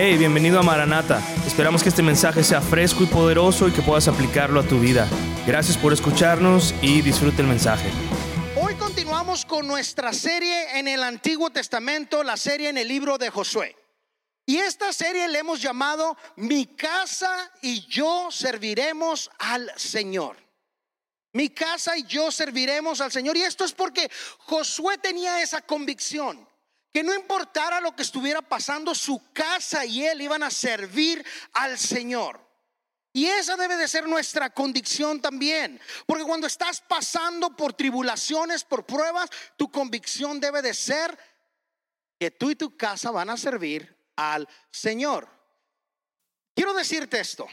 Hey, bienvenido a Maranata. Esperamos que este mensaje sea fresco y poderoso y que puedas aplicarlo a tu vida. Gracias por escucharnos y disfrute el mensaje. Hoy continuamos con nuestra serie en el Antiguo Testamento, la serie en el libro de Josué. Y esta serie le hemos llamado Mi casa y yo serviremos al Señor. Mi casa y yo serviremos al Señor. Y esto es porque Josué tenía esa convicción que no importara lo que estuviera pasando, su casa y él iban a servir al Señor. Y esa debe de ser nuestra convicción también. Porque cuando estás pasando por tribulaciones, por pruebas, tu convicción debe de ser que tú y tu casa van a servir al Señor. Quiero decirte esto.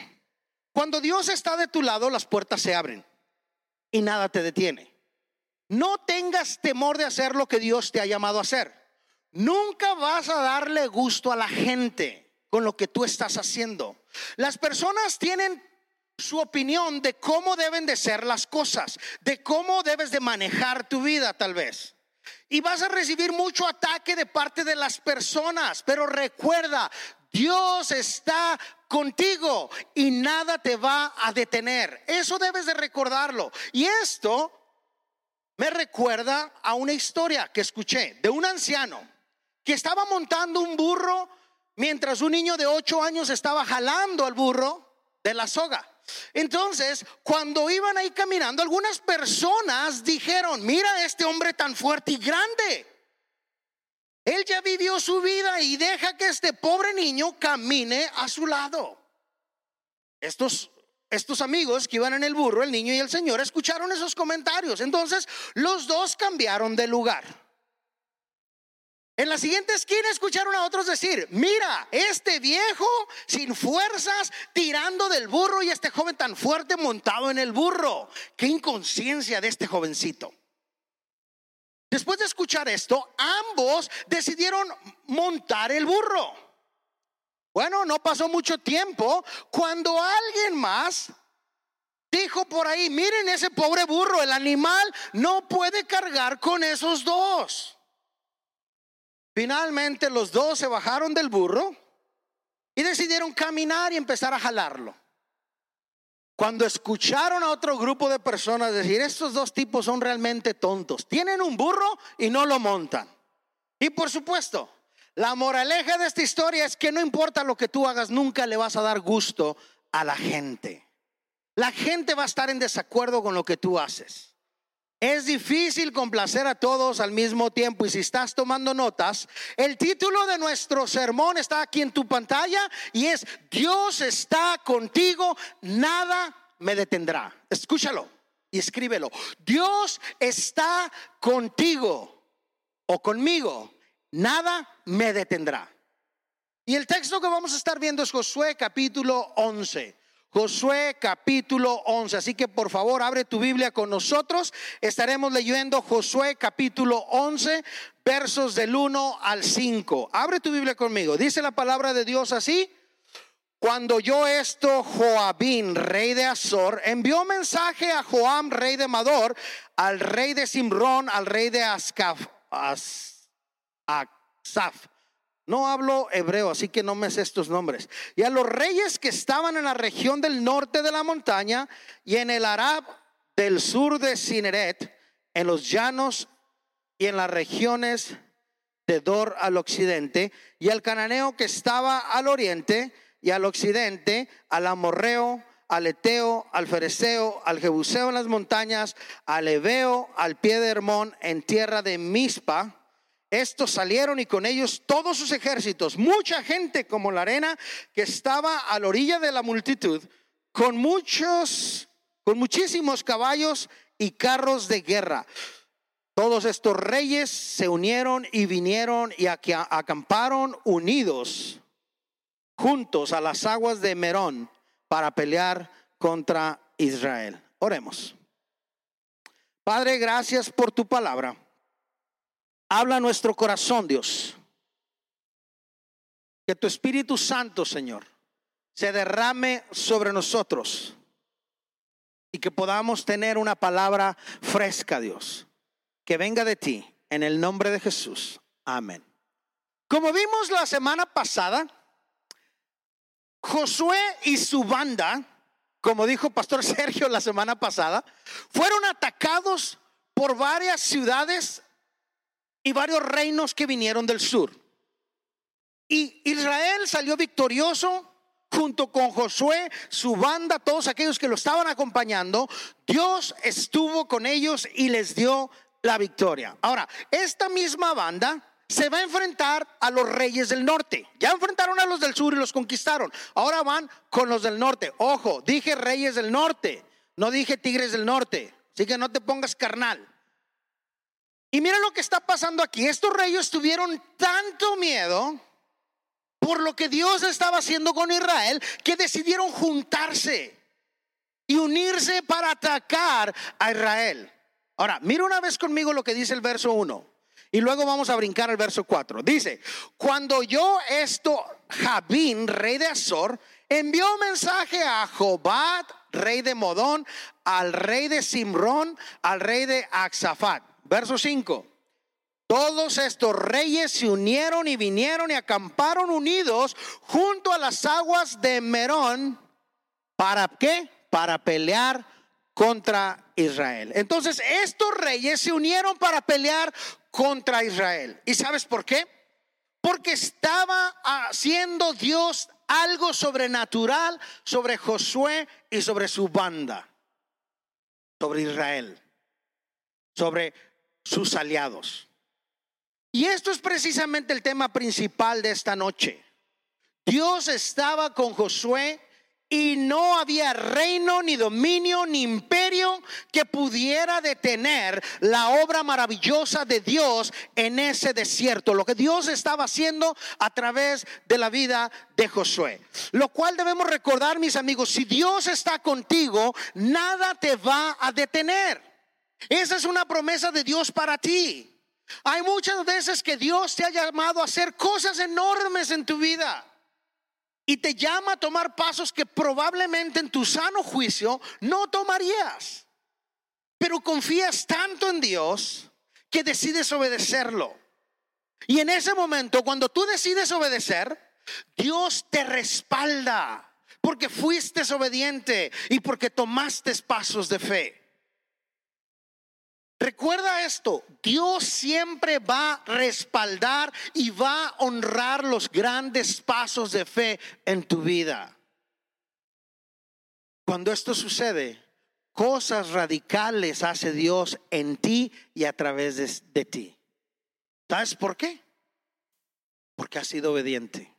Cuando Dios está de tu lado, las puertas se abren y nada te detiene. No tengas temor de hacer lo que Dios te ha llamado a hacer. Nunca vas a darle gusto a la gente con lo que tú estás haciendo. Las personas tienen su opinión de cómo deben de ser las cosas, de cómo debes de manejar tu vida tal vez. Y vas a recibir mucho ataque de parte de las personas, pero recuerda, Dios está contigo y nada te va a detener. Eso debes de recordarlo. Y esto me recuerda a una historia que escuché de un anciano que estaba montando un burro mientras un niño de ocho años estaba jalando al burro de la soga. Entonces, cuando iban ahí caminando, algunas personas dijeron, mira este hombre tan fuerte y grande. Él ya vivió su vida y deja que este pobre niño camine a su lado. Estos, estos amigos que iban en el burro, el niño y el señor, escucharon esos comentarios. Entonces, los dos cambiaron de lugar. En la siguiente esquina escucharon a otros decir, mira, este viejo sin fuerzas tirando del burro y este joven tan fuerte montado en el burro. Qué inconsciencia de este jovencito. Después de escuchar esto, ambos decidieron montar el burro. Bueno, no pasó mucho tiempo cuando alguien más dijo por ahí, miren ese pobre burro, el animal no puede cargar con esos dos. Finalmente los dos se bajaron del burro y decidieron caminar y empezar a jalarlo. Cuando escucharon a otro grupo de personas decir, estos dos tipos son realmente tontos, tienen un burro y no lo montan. Y por supuesto, la moraleja de esta historia es que no importa lo que tú hagas, nunca le vas a dar gusto a la gente. La gente va a estar en desacuerdo con lo que tú haces. Es difícil complacer a todos al mismo tiempo y si estás tomando notas, el título de nuestro sermón está aquí en tu pantalla y es Dios está contigo, nada me detendrá. Escúchalo y escríbelo. Dios está contigo o conmigo, nada me detendrá. Y el texto que vamos a estar viendo es Josué capítulo 11. Josué capítulo 11. Así que por favor abre tu Biblia con nosotros. Estaremos leyendo Josué capítulo 11, versos del 1 al 5. Abre tu Biblia conmigo. Dice la palabra de Dios así. Cuando yo esto, Joabín, rey de Azor, envió mensaje a Joam, rey de Mador, al rey de Simrón, al rey de Ascaf, Asaf no hablo hebreo, así que no me sé estos nombres. Y a los reyes que estaban en la región del norte de la montaña y en el Arab del sur de Cineret, en los llanos y en las regiones de Dor al occidente, y al cananeo que estaba al oriente y al occidente, al amorreo, al eteo, al fereceo, al jebuseo en las montañas, al ebeo, al pie de Hermón, en tierra de Mispa estos salieron y con ellos todos sus ejércitos, mucha gente como la arena que estaba a la orilla de la multitud, con muchos, con muchísimos caballos y carros de guerra. Todos estos reyes se unieron y vinieron y acamparon unidos juntos a las aguas de Merón para pelear contra Israel. Oremos. Padre, gracias por tu palabra. Habla nuestro corazón, Dios. Que tu Espíritu Santo, Señor, se derrame sobre nosotros y que podamos tener una palabra fresca, Dios, que venga de ti, en el nombre de Jesús. Amén. Como vimos la semana pasada, Josué y su banda, como dijo Pastor Sergio la semana pasada, fueron atacados por varias ciudades y varios reinos que vinieron del sur. Y Israel salió victorioso junto con Josué, su banda, todos aquellos que lo estaban acompañando. Dios estuvo con ellos y les dio la victoria. Ahora, esta misma banda se va a enfrentar a los reyes del norte. Ya enfrentaron a los del sur y los conquistaron. Ahora van con los del norte. Ojo, dije reyes del norte, no dije tigres del norte. Así que no te pongas carnal. Y mira lo que está pasando aquí. Estos reyes tuvieron tanto miedo por lo que Dios estaba haciendo con Israel que decidieron juntarse y unirse para atacar a Israel. Ahora, mira una vez conmigo lo que dice el verso 1. Y luego vamos a brincar al verso 4. Dice, cuando yo esto, Jabín, rey de Azor, envió mensaje a Jobat, rey de Modón, al rey de Simrón, al rey de Axafat. Verso 5. Todos estos reyes se unieron y vinieron y acamparon unidos junto a las aguas de Merón. ¿Para qué? Para pelear contra Israel. Entonces estos reyes se unieron para pelear contra Israel. ¿Y sabes por qué? Porque estaba haciendo Dios algo sobrenatural sobre Josué y sobre su banda, sobre Israel, sobre sus aliados. Y esto es precisamente el tema principal de esta noche. Dios estaba con Josué y no había reino, ni dominio, ni imperio que pudiera detener la obra maravillosa de Dios en ese desierto. Lo que Dios estaba haciendo a través de la vida de Josué. Lo cual debemos recordar, mis amigos, si Dios está contigo, nada te va a detener. Esa es una promesa de Dios para ti. Hay muchas veces que Dios te ha llamado a hacer cosas enormes en tu vida y te llama a tomar pasos que probablemente en tu sano juicio no tomarías. Pero confías tanto en Dios que decides obedecerlo. Y en ese momento, cuando tú decides obedecer, Dios te respalda porque fuiste obediente y porque tomaste pasos de fe. Recuerda esto, Dios siempre va a respaldar y va a honrar los grandes pasos de fe en tu vida. Cuando esto sucede, cosas radicales hace Dios en ti y a través de, ti. ¿Sabes por qué? Porque has sido obediente.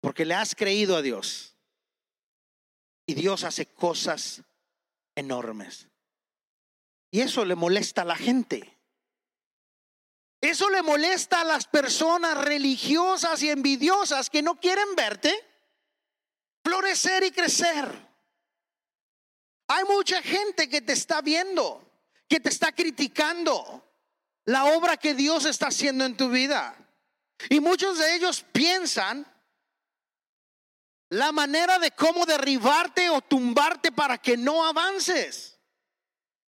Porque le has creído a Dios. Y Dios hace cosas enormes. Y eso le molesta a la gente. Eso le molesta a las personas religiosas y envidiosas que no quieren verte florecer y crecer. Hay mucha gente que te está viendo, que te está criticando la obra que Dios está haciendo en tu vida. Y muchos de ellos piensan la manera de cómo derribarte o tumbarte para que no avances.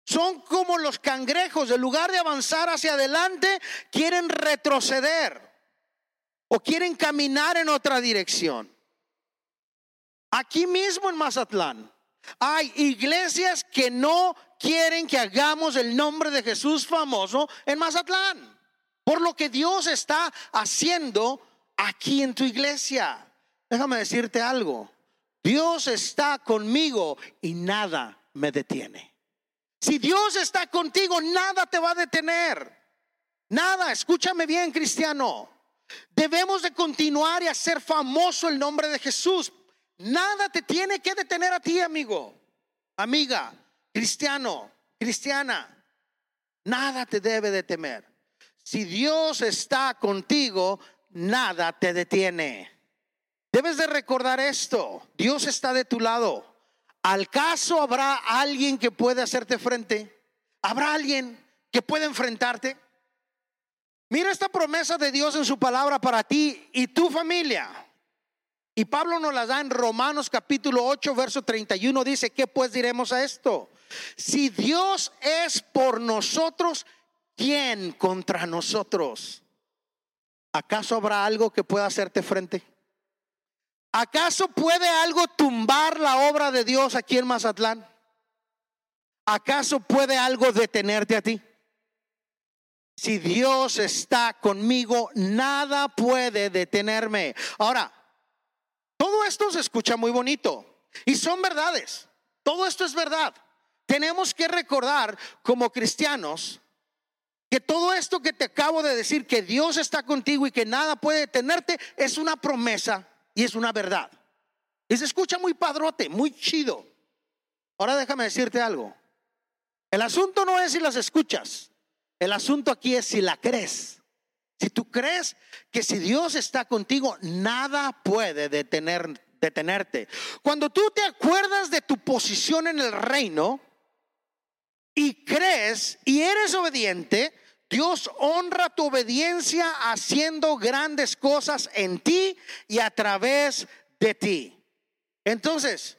Son como los cangrejos, en lugar de avanzar hacia adelante, quieren retroceder o quieren caminar en otra dirección. Aquí mismo en Mazatlán hay iglesias que no quieren que hagamos el nombre de Jesús famoso en Mazatlán. Por lo que Dios está haciendo aquí en tu iglesia. Déjame decirte algo. Dios está conmigo y nada me detiene. Si Dios está contigo, nada te va a detener. Nada, escúchame bien, cristiano. Debemos de continuar y hacer famoso el nombre de Jesús. Nada te tiene que detener a ti, amigo, amiga, cristiano, cristiana. Nada te debe de temer. Si Dios está contigo, nada te detiene. Debes de recordar esto. Dios está de tu lado. ¿Al caso habrá alguien que pueda hacerte frente? ¿Habrá alguien que pueda enfrentarte? Mira esta promesa de Dios en su palabra para ti y tu familia. Y Pablo nos la da en Romanos capítulo 8, verso 31. Dice, ¿qué pues diremos a esto? Si Dios es por nosotros, ¿quién contra nosotros? ¿Acaso habrá algo que pueda hacerte frente? ¿Acaso puede algo tumbar la obra de Dios aquí en Mazatlán? ¿Acaso puede algo detenerte a ti? Si Dios está conmigo, nada puede detenerme. Ahora, todo esto se escucha muy bonito y son verdades. Todo esto es verdad. Tenemos que recordar como cristianos que todo esto que te acabo de decir, que Dios está contigo y que nada puede detenerte, es una promesa y es una verdad. Y se escucha muy padrote, muy chido. Ahora déjame decirte algo. El asunto no es si las escuchas. El asunto aquí es si la crees. Si tú crees que si Dios está contigo, nada puede detener, detenerte. Cuando tú te acuerdas de tu posición en el reino y crees y eres obediente, Dios honra tu obediencia haciendo grandes cosas en ti y a través de ti. Entonces,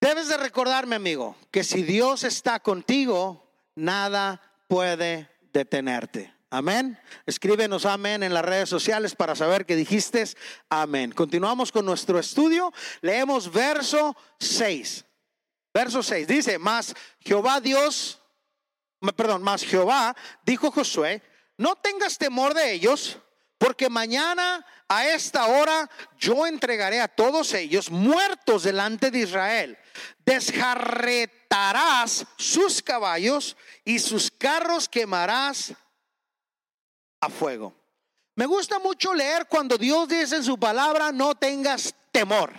debes de recordarme, amigo, que si Dios está contigo, nada puede detenerte. Amén. Escríbenos amén en las redes sociales para saber que dijiste amén. Continuamos con nuestro estudio. Leemos verso 6. Verso 6 dice, más Jehová Dios perdón, más Jehová dijo Josué, no tengas temor de ellos, porque mañana a esta hora yo entregaré a todos ellos muertos delante de Israel. Desjarretarás sus caballos y sus carros quemarás a fuego. Me gusta mucho leer cuando Dios dice en su palabra, no tengas temor.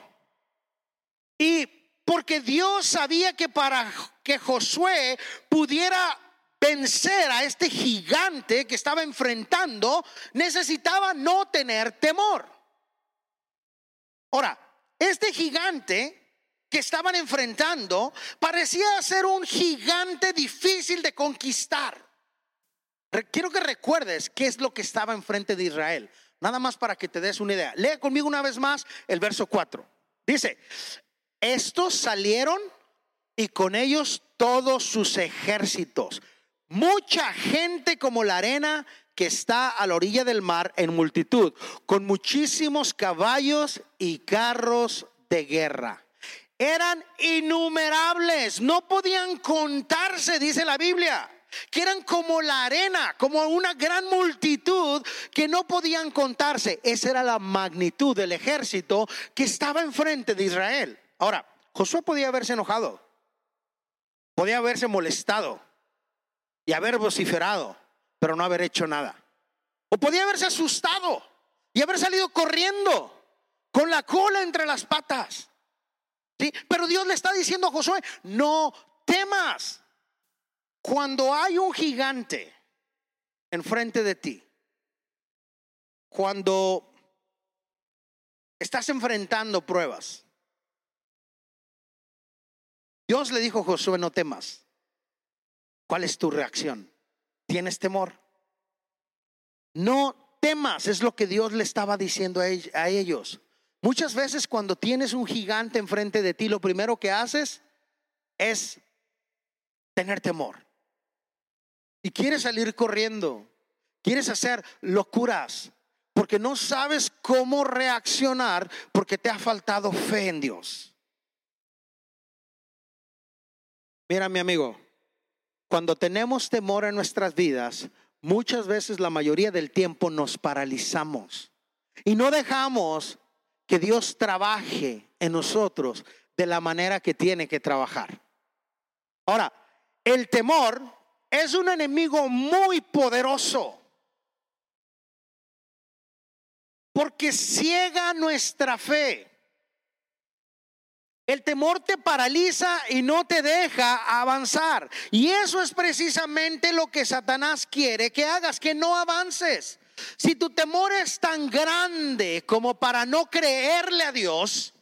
Y porque Dios sabía que para que Josué pudiera vencer a este gigante que estaba enfrentando, necesitaba no tener temor. Ahora, este gigante que estaban enfrentando parecía ser un gigante difícil de conquistar. Quiero que recuerdes qué es lo que estaba enfrente de Israel. Nada más para que te des una idea. Lee conmigo una vez más el verso 4. Dice, estos salieron y con ellos todos sus ejércitos mucha gente como la arena que está a la orilla del mar en multitud, con muchísimos caballos y carros de guerra. Eran innumerables, no podían contarse, dice la Biblia, que eran como la arena, como una gran multitud que no podían contarse. Esa era la magnitud del ejército que estaba enfrente de Israel. Ahora, Josué podía haberse enojado, podía haberse molestado y haber vociferado, pero no haber hecho nada. O podía haberse asustado y haber salido corriendo con la cola entre las patas. ¿Sí? Pero Dios le está diciendo a Josué, no temas. Cuando hay un gigante enfrente de ti, cuando estás enfrentando pruebas, Dios le dijo a Josué, no temas. ¿Cuál es tu reacción? ¿Tienes temor? No temas, es lo que Dios le estaba diciendo a ellos. Muchas veces cuando tienes un gigante enfrente de ti, lo primero que haces es tener temor. Y quieres salir corriendo, quieres hacer locuras, porque no sabes cómo reaccionar, porque te ha faltado fe en Dios. Mira, mi amigo, cuando tenemos temor en nuestras vidas, muchas veces la mayoría del tiempo nos paralizamos y no dejamos que Dios trabaje en nosotros de la manera que tiene que trabajar. Ahora, el temor es un enemigo muy poderoso porque ciega nuestra fe. El temor te paraliza y no te deja avanzar. Y eso es precisamente lo que Satanás quiere que hagas, que no avances. Si tu temor es tan grande como para no creerle a Dios,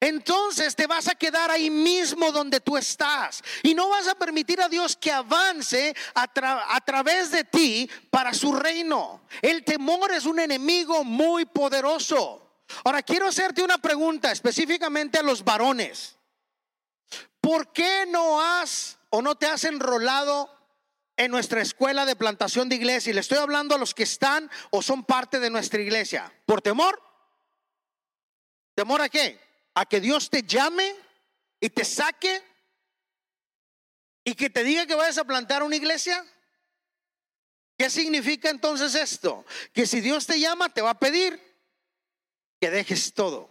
entonces te vas a quedar ahí mismo donde tú estás y no vas a permitir a Dios que avance a, través de ti para su reino. El temor es un enemigo muy poderoso. Ahora quiero hacerte una pregunta específicamente a los varones. ¿Por qué no has o no te has enrolado en nuestra escuela de plantación de iglesia? Y le estoy hablando a los que están o son parte de nuestra iglesia. ¿Por temor? ¿Temor a qué? A que Dios te llame y te saque y que te diga que vayas a plantar una iglesia. ¿Qué significa entonces esto? Que si Dios te llama, te va a pedir que dejes todo.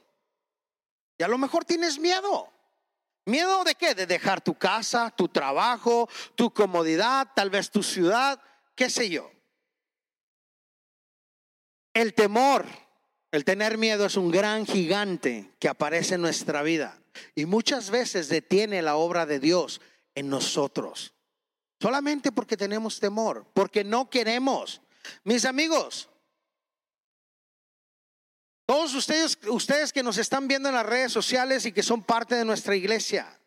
Y a lo mejor tienes miedo. ¿Miedo de qué? De dejar tu casa, tu trabajo, tu comodidad, tal vez tu ciudad, qué sé yo. El temor, el tener miedo es un gran gigante que aparece en nuestra vida y muchas veces detiene la obra de Dios en nosotros. Solamente porque tenemos temor, porque no queremos. Mis amigos, todos ustedes, ustedes que nos están viendo en las redes sociales y que son parte de nuestra iglesia,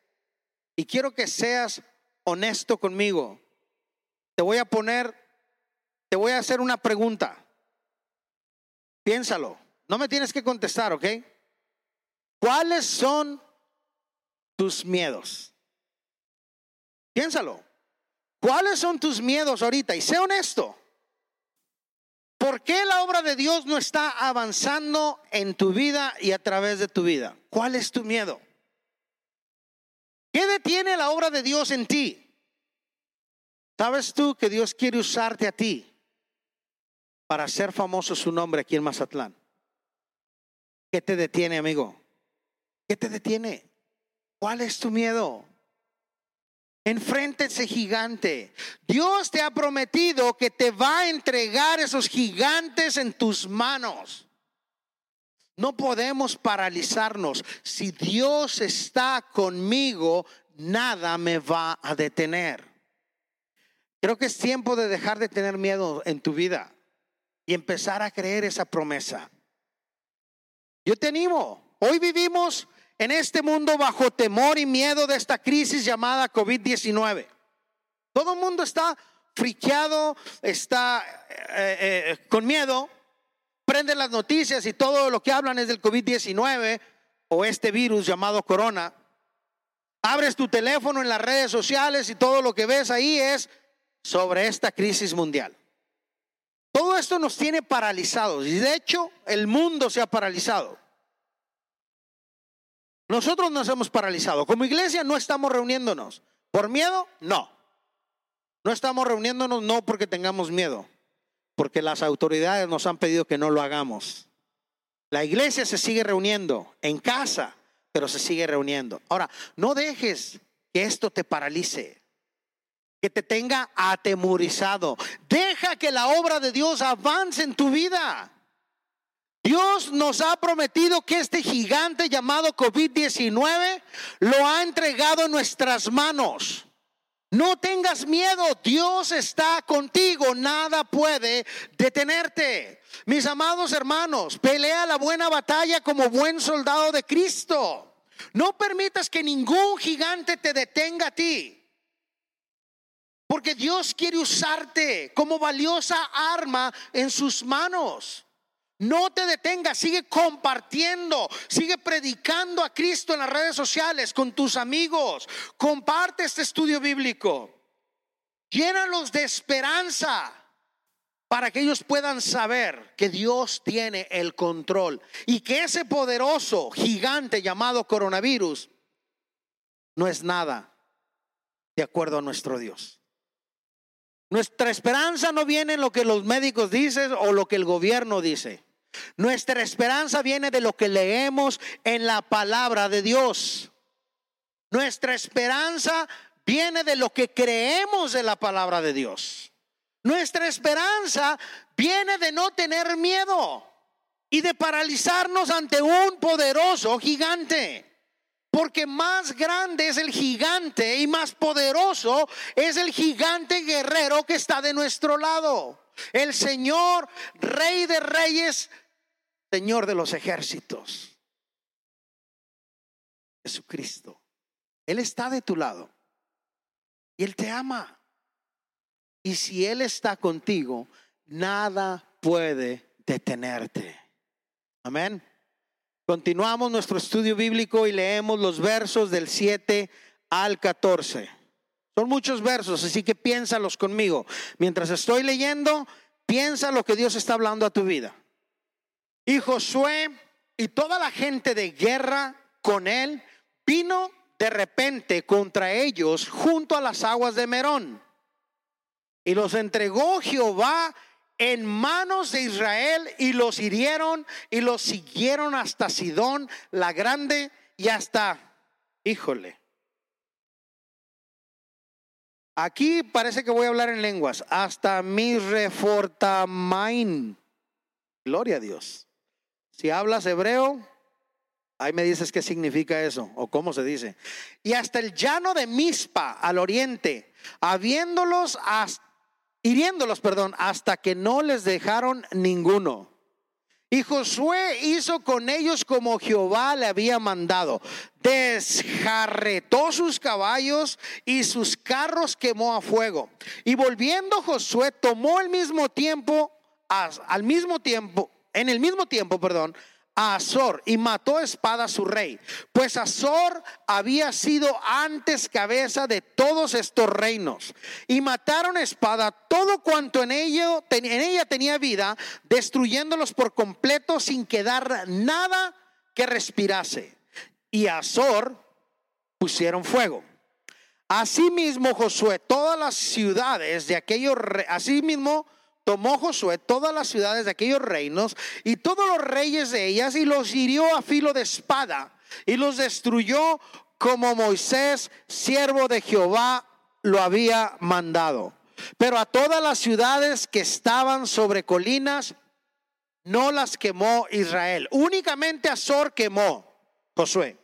y quiero que seas honesto conmigo, te voy a poner, te voy a hacer una pregunta. Piénsalo, no me tienes que contestar, ¿ok? ¿Cuáles son tus miedos? Piénsalo. ¿Cuáles son tus miedos ahorita? Y sé honesto. ¿Por qué la obra de Dios no está avanzando en tu vida y a través de tu vida? ¿Cuál es tu miedo? ¿Qué detiene la obra de Dios en ti? ¿Sabes tú que Dios quiere usarte a ti para hacer famoso su nombre aquí en Mazatlán? ¿Qué te detiene, amigo? ¿Qué te detiene? ¿Cuál es tu miedo? Enfrente ese gigante. Dios te ha prometido que te va a entregar esos gigantes en tus manos. No podemos paralizarnos. Si Dios está conmigo, nada me va a detener. Creo que es tiempo de dejar de tener miedo en tu vida y empezar a creer esa promesa. Yo te animo. Hoy vivimos en este mundo bajo temor y miedo de esta crisis llamada COVID-19. Todo el mundo está friqueado, está eh, eh, con miedo, prende las noticias y todo lo que hablan es del COVID-19 o este virus llamado corona. Abres tu teléfono en las redes sociales y todo lo que ves ahí es sobre esta crisis mundial. Todo esto nos tiene paralizados y de hecho el mundo se ha paralizado. Nosotros nos hemos paralizado. Como iglesia no estamos reuniéndonos. ¿Por miedo? No. No estamos reuniéndonos no porque tengamos miedo, porque las autoridades nos han pedido que no lo hagamos. La iglesia se sigue reuniendo en casa, pero se sigue reuniendo. Ahora, no dejes que esto te paralice, que te tenga atemorizado. Deja que la obra de Dios avance en tu vida. Dios nos ha prometido que este gigante llamado COVID-19 lo ha entregado en nuestras manos. No tengas miedo, Dios está contigo, nada puede detenerte. Mis amados hermanos, pelea la buena batalla como buen soldado de Cristo. No permitas que ningún gigante te detenga a ti. Porque Dios quiere usarte como valiosa arma en sus manos. No te detengas, sigue compartiendo, sigue predicando a Cristo en las redes sociales con tus amigos. Comparte este estudio bíblico. Llénalos de esperanza para que ellos puedan saber que Dios tiene el control y que ese poderoso gigante llamado coronavirus no es nada de acuerdo a nuestro Dios. Nuestra esperanza no viene en lo que los médicos dicen o lo que el gobierno dice. Nuestra esperanza viene de lo que leemos en la palabra de Dios. Nuestra esperanza viene de lo que creemos de la palabra de Dios. Nuestra esperanza viene de no tener miedo y de paralizarnos ante un poderoso gigante. Porque más grande es el gigante y más poderoso es el gigante guerrero que está de nuestro lado. El Señor, Rey de Reyes, Señor de los ejércitos. Jesucristo. Él está de tu lado. Y Él te ama. Y si Él está contigo, nada puede detenerte. Amén. Continuamos nuestro estudio bíblico y leemos los versos del 7 al 14. Son muchos versos, así que piénsalos conmigo. Mientras estoy leyendo, piensa lo que Dios está hablando a tu vida. Y Josué y toda la gente de guerra con él vino de repente contra ellos junto a las aguas de Merón. Y los entregó Jehová en manos de Israel y los hirieron y los siguieron hasta Sidón la grande y hasta, híjole. Aquí parece que voy a hablar en lenguas, hasta mi refortamain. Gloria a Dios. Si hablas hebreo, ahí me dices qué significa eso o cómo se dice. Y hasta el llano de Mispa al oriente, habiéndolos hiriéndolos, perdón, hasta que no les dejaron ninguno. Y Josué hizo con ellos como Jehová le había mandado. Desjarretó sus caballos y sus carros quemó a fuego. Y volviendo Josué tomó el mismo tiempo, al mismo tiempo, en el mismo tiempo, perdón, a Azor y mató espada a su rey, pues Azor había sido antes cabeza de todos estos reinos. Y mataron espada todo cuanto en, ello, en ella tenía vida, destruyéndolos por completo sin quedar nada que respirase. Y a Azor pusieron fuego. Asimismo Josué, todas las ciudades de aquellos, asimismo tomó Josué todas las ciudades de aquellos reinos y todos los reyes de ellas y los hirió a filo de espada y los destruyó como Moisés, siervo de Jehová, lo había mandado. Pero a todas las ciudades que estaban sobre colinas, no las quemó Israel. Únicamente Azor quemó Josué.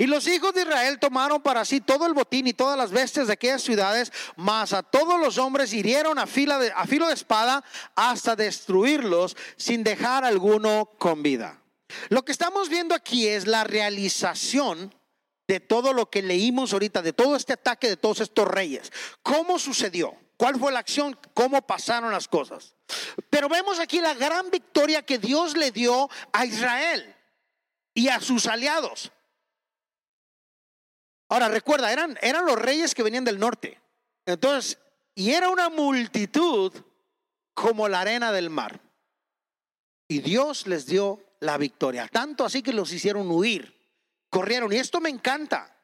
Y los hijos de Israel tomaron para sí todo el botín y todas las bestias de aquellas ciudades, mas a todos los hombres hirieron a, fila de, filo de espada hasta destruirlos sin dejar alguno con vida. Lo que estamos viendo aquí es la realización de todo lo que leímos ahorita, de todo este ataque de todos estos reyes. ¿Cómo sucedió? ¿Cuál fue la acción? ¿Cómo pasaron las cosas? Pero vemos aquí la gran victoria que Dios le dio a Israel y a sus aliados. Ahora recuerda, eran, eran los reyes que venían del norte. Entonces, y era una multitud como la arena del mar. Y Dios les dio la victoria. Tanto así que los hicieron huir. Corrieron. Y esto me encanta.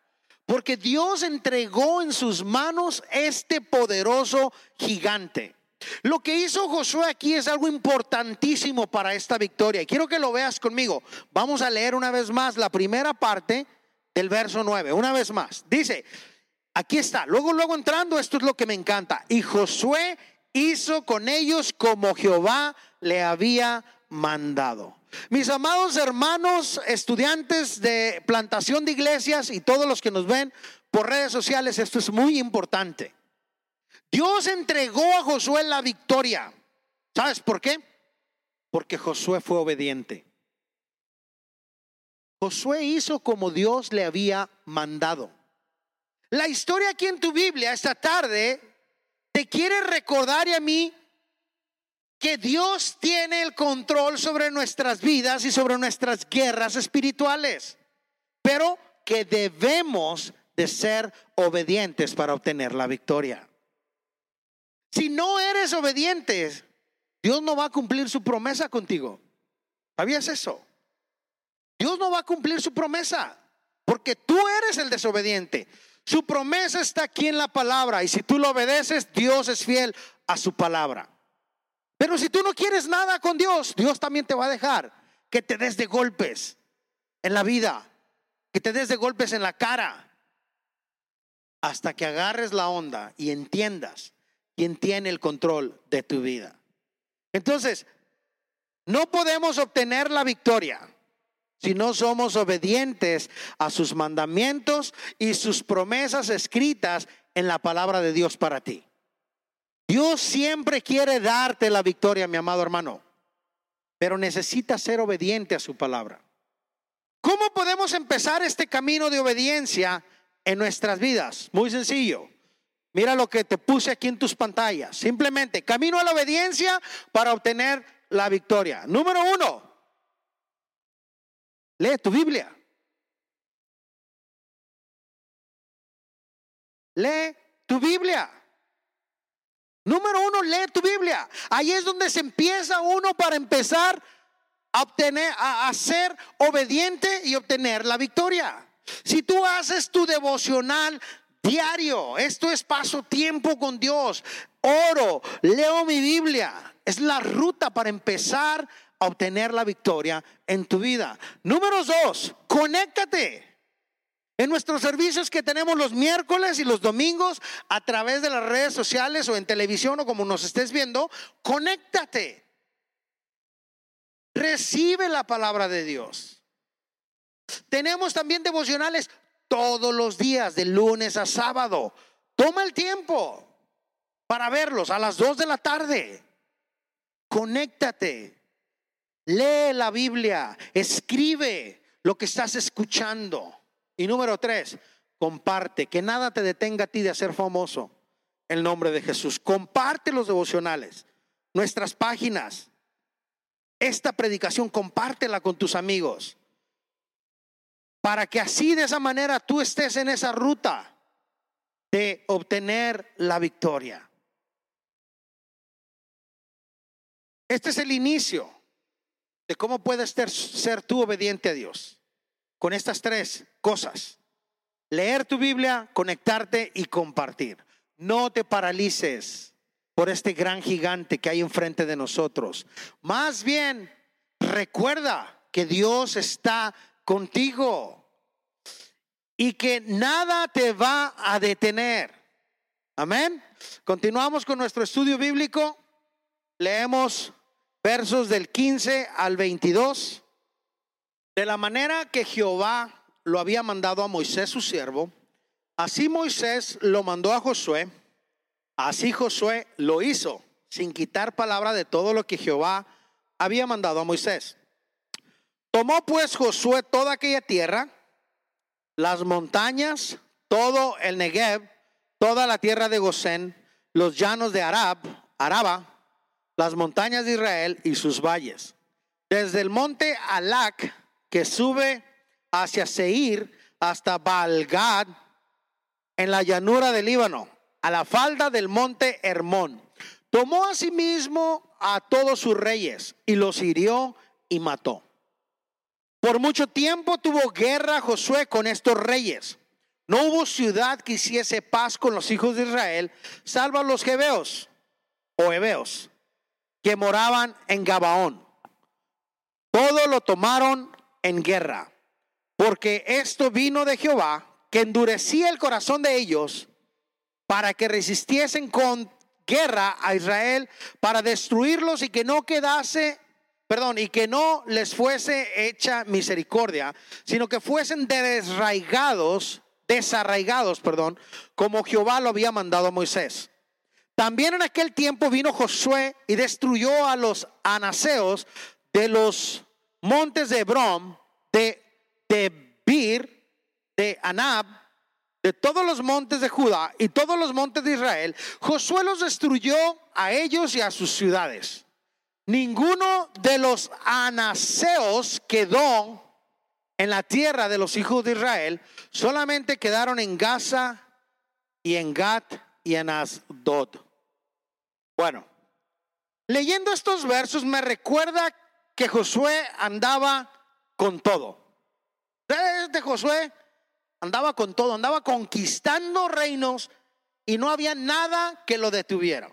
Porque Dios entregó en sus manos este poderoso gigante. Lo que hizo Josué aquí es algo importantísimo para esta victoria. Y quiero que lo veas conmigo. Vamos a leer una vez más la primera parte del verso 9. Una vez más, dice, aquí está, luego, luego entrando, esto es lo que me encanta. Y Josué hizo con ellos como Jehová le había mandado. Mis amados hermanos, estudiantes de plantación de iglesias y todos los que nos ven por redes sociales, esto es muy importante. Dios entregó a Josué la victoria. ¿Sabes por qué? Porque Josué fue obediente. Josué hizo como Dios le había mandado. La historia aquí en tu Biblia esta tarde te quiere recordar y a mí que Dios tiene el control sobre nuestras vidas y sobre nuestras guerras espirituales, pero que debemos de ser obedientes para obtener la victoria. Si no eres obediente, Dios no va a cumplir su promesa contigo. ¿Sabías eso? Dios no va a cumplir su promesa, porque tú eres el desobediente. Su promesa está aquí en la palabra y si tú lo obedeces, Dios es fiel a su palabra. Pero si tú no quieres nada con Dios, Dios también te va a dejar que te des de golpes en la vida, que te des de golpes en la cara, hasta que agarres la onda y entiendas quién tiene el control de tu vida. Entonces, no podemos obtener la victoria si no somos obedientes a sus mandamientos y sus promesas escritas en la palabra de Dios para ti. Dios siempre quiere darte la victoria, mi amado hermano, pero necesitas ser obediente a su palabra. ¿Cómo podemos empezar este camino de obediencia en nuestras vidas? Muy sencillo. Mira lo que te puse aquí en tus pantallas. Simplemente camino a la obediencia para obtener la victoria. Número uno, Lee tu Biblia. Lee tu Biblia. Número uno, lee tu Biblia. Ahí es donde se empieza uno para empezar a obtener, a, ser obediente y obtener la victoria. Si tú haces tu devocional diario, esto es paso tiempo con Dios, oro, leo mi Biblia, es la ruta para empezar a obtener la victoria en tu vida. Número dos, conéctate. En nuestros servicios que tenemos los miércoles y los domingos a través de las redes sociales o en televisión o como nos estés viendo, conéctate. Recibe la palabra de Dios. Tenemos también devocionales todos los días, de lunes a sábado. Toma el tiempo para verlos a las 2 de la tarde. Conéctate. Lee la Biblia. Escribe lo que estás escuchando. Y número tres, comparte, que nada te detenga a ti de hacer famoso el nombre de Jesús. Comparte los devocionales, nuestras páginas. Esta predicación, compártela con tus amigos. Para que así de esa manera tú estés en esa ruta de obtener la victoria. Este es el inicio de cómo puedes ser, ser tú obediente a Dios con estas tres cosas. Leer tu Biblia, conectarte y compartir. No te paralices por este gran gigante que hay enfrente de nosotros. Más bien, recuerda que Dios está contigo y que nada te va a detener. Amén. Continuamos con nuestro estudio bíblico. Leemos versos del 15 al 22. De la manera que Jehová lo había mandado a Moisés su siervo, así Moisés lo mandó a Josué, así Josué lo hizo, sin quitar palabra de todo lo que Jehová había mandado a Moisés. Tomó pues Josué toda aquella tierra, las montañas, todo el Negev, toda la tierra de Gosén, los llanos de Arab, Araba, las montañas de Israel y sus valles. Desde el monte Alac, que sube hacia Seir hasta Balgad en la llanura del Líbano, a la falda del monte Hermón. Tomó asimismo a todos sus reyes y los hirió y mató. Por mucho tiempo tuvo guerra Josué con estos reyes. No hubo ciudad que hiciese paz con los hijos de Israel, salvo los Gebeos o Hebeos, que moraban en Gabaón. Todo lo tomaron en guerra, porque esto vino de Jehová, que endurecía el corazón de ellos para que resistiesen con guerra a Israel, para destruirlos y que no quedase, perdón, y que no les fuese hecha misericordia, sino que fuesen desarraigados, desarraigados, perdón, como Jehová lo había mandado a Moisés. También en aquel tiempo vino Josué y destruyó a los anaseos de los montes de Hebrón, de, de Bir, de Anab, de todos los montes de Judá y todos los montes de Israel, Josué los destruyó a ellos y a sus ciudades. Ninguno de los anaseos quedó en la tierra de los hijos de Israel, solamente quedaron en Gaza y en Gat y en Asdod. Bueno, leyendo estos versos me recuerda que Josué andaba con todo. Este Josué andaba con todo, andaba conquistando reinos y no había nada que lo detuviera.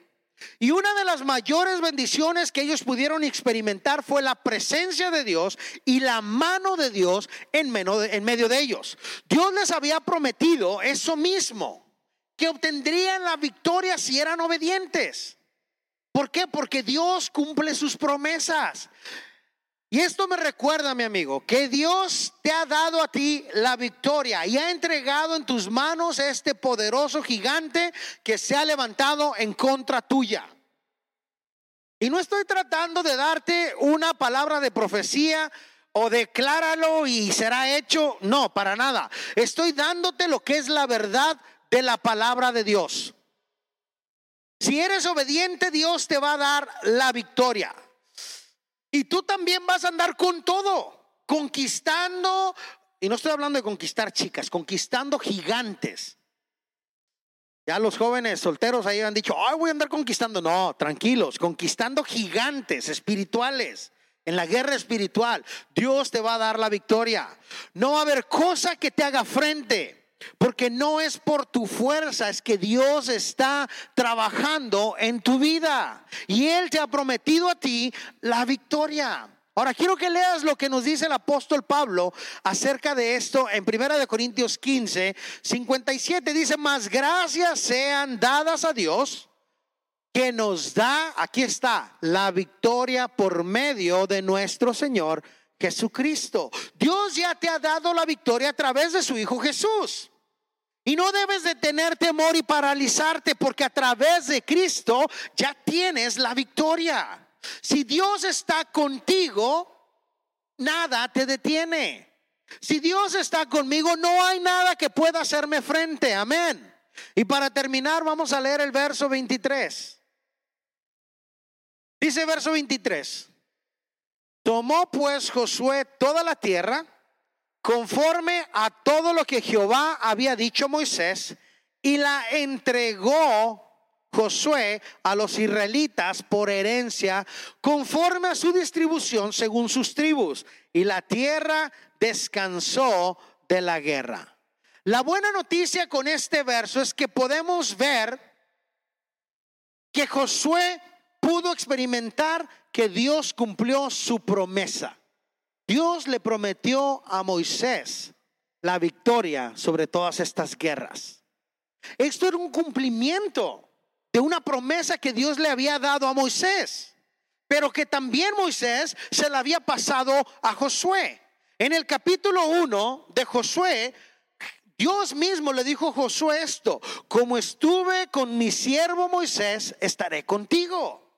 Y una de las mayores bendiciones que ellos pudieron experimentar fue la presencia de Dios y la mano de Dios en medio de ellos. Dios les había prometido eso mismo, que obtendrían la victoria si eran obedientes. ¿Por qué? Porque Dios cumple sus promesas. Y esto me recuerda, mi amigo, que Dios te ha dado a ti la victoria y ha entregado en tus manos este poderoso gigante que se ha levantado en contra tuya. Y no estoy tratando de darte una palabra de profecía o decláralo y será hecho. No, para nada. Estoy dándote lo que es la verdad de la palabra de Dios. Si eres obediente, Dios te va a dar la victoria. Y tú también vas a andar con todo, conquistando, y no estoy hablando de conquistar chicas, conquistando gigantes. Ya los jóvenes solteros ahí han dicho, ay, voy a andar conquistando. No, tranquilos, conquistando gigantes espirituales en la guerra espiritual, Dios te va a dar la victoria. No va a haber cosa que te haga frente. Porque no es por tu fuerza, es que Dios está trabajando en tu vida. Y Él te ha prometido a ti la victoria. Ahora quiero que leas lo que nos dice el apóstol Pablo acerca de esto en Primera de Corintios 15, 57 dice, "Más gracias sean dadas a Dios que nos da, aquí está, la victoria por medio de nuestro Señor Jesucristo. Dios ya te ha dado la victoria a través de su Hijo Jesús. Y no debes de tener temor y paralizarte porque a través de Cristo ya tienes la victoria. Si Dios está contigo, nada te detiene. Si Dios está conmigo, no hay nada que pueda hacerme frente. Amén. Y para terminar, vamos a leer el verso 23. Dice verso 23. Tomó pues Josué toda la tierra conforme a todo lo que Jehová había dicho a Moisés y la entregó Josué a los israelitas por herencia conforme a su distribución según sus tribus y la tierra descansó de la guerra. La buena noticia con este verso es que podemos ver que Josué pudo experimentar que Dios cumplió su promesa. Dios le prometió a Moisés la victoria sobre todas estas guerras. Esto era un cumplimiento de una promesa que Dios le había dado a Moisés, pero que también Moisés se la había pasado a Josué. En el capítulo 1 de Josué, Dios mismo le dijo a Josué esto, como estuve con mi siervo Moisés, estaré contigo.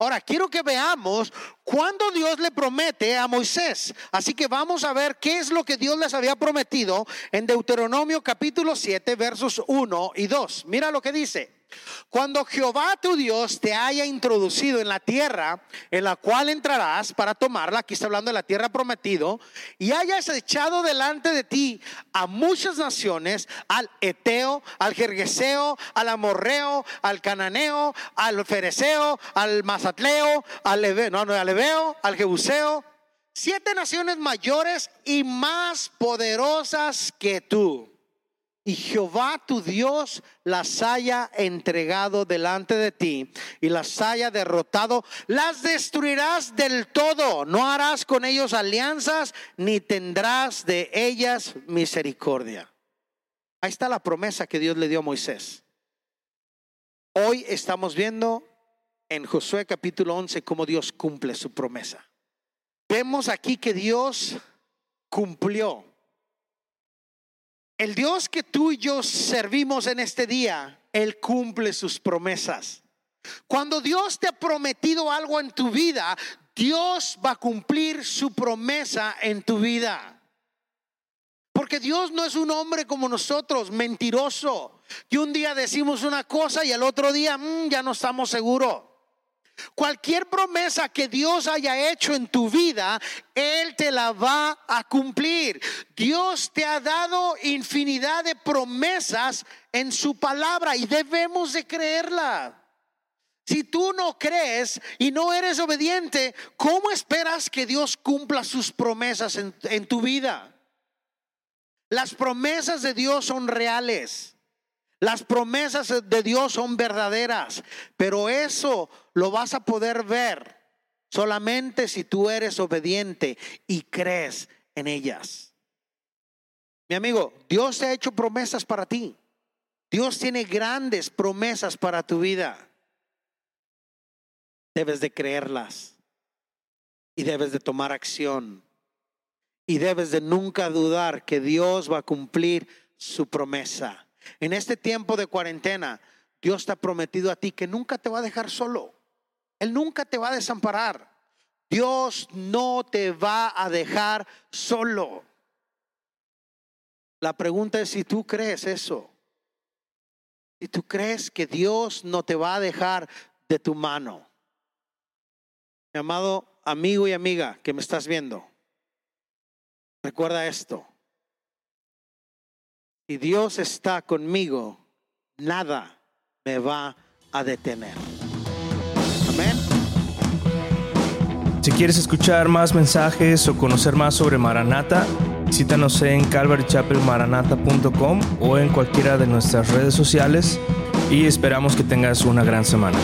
Ahora, quiero que veamos cuando Dios le promete a Moisés. Así que vamos a ver qué es lo que Dios les había prometido en Deuteronomio capítulo 7, versos 1 y 2. Mira lo que dice. Cuando Jehová tu Dios te haya introducido en la tierra en la cual entrarás para tomarla, aquí está hablando de la tierra prometido, y hayas echado delante de ti a muchas naciones, al Eteo, al Jergueseo, al Amorreo, al Cananeo, al Fereceo, al Mazatleo, al Leveo, no, no, al Leveo, al Jebuseo, siete naciones mayores y más poderosas que tú y Jehová tu Dios las haya entregado delante de ti y las haya derrotado, las destruirás del todo. No harás con ellos alianzas ni tendrás de ellas misericordia. Ahí está la promesa que Dios le dio a Moisés. Hoy estamos viendo en Josué capítulo 11 cómo Dios cumple su promesa. Vemos aquí que Dios cumplió el Dios que tú y yo servimos en este día, Él cumple sus promesas. Cuando Dios te ha prometido algo en tu vida, Dios va a cumplir su promesa en tu vida. Porque Dios no es un hombre como nosotros, mentiroso, que un día decimos una cosa y al otro día mm, ya no estamos seguros. Cualquier promesa que Dios haya hecho en tu vida, Él te la va a cumplir. Dios te ha dado infinidad de promesas en su palabra y debemos de creerla. Si tú no crees y no eres obediente, ¿cómo esperas que Dios cumpla sus promesas en, en tu vida? Las promesas de Dios son reales. Las promesas de Dios son verdaderas, pero eso lo vas a poder ver solamente si tú eres obediente y crees en ellas. Mi amigo, Dios te ha hecho promesas para ti. Dios tiene grandes promesas para tu vida. Debes de creerlas y debes de tomar acción y debes de nunca dudar que Dios va a cumplir su promesa. En este tiempo de cuarentena, Dios te ha prometido a ti que nunca te va a dejar solo. Él nunca te va a desamparar. Dios no te va a dejar solo. La pregunta es si tú crees eso. Si tú crees que Dios no te va a dejar de tu mano. Mi amado amigo y amiga que me estás viendo, recuerda esto. Si Dios está conmigo, nada me va a detener. Amén. Si quieres escuchar más mensajes o conocer más sobre Maranata, visítanos en calvarychapelmaranata.com o en cualquiera de nuestras redes sociales y esperamos que tengas una gran semana.